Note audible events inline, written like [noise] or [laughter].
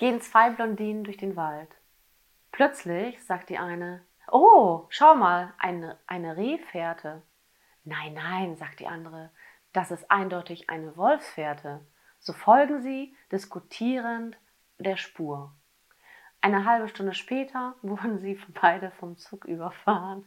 gehen zwei Blondinen durch den Wald. Plötzlich sagt die eine, Oh, schau mal, eine, eine Rehfährte. Nein, nein, sagt die andere, das ist eindeutig eine Wolfsfährte. So folgen sie, diskutierend, der Spur. Eine halbe Stunde später [laughs] wurden sie beide vom Zug überfahren.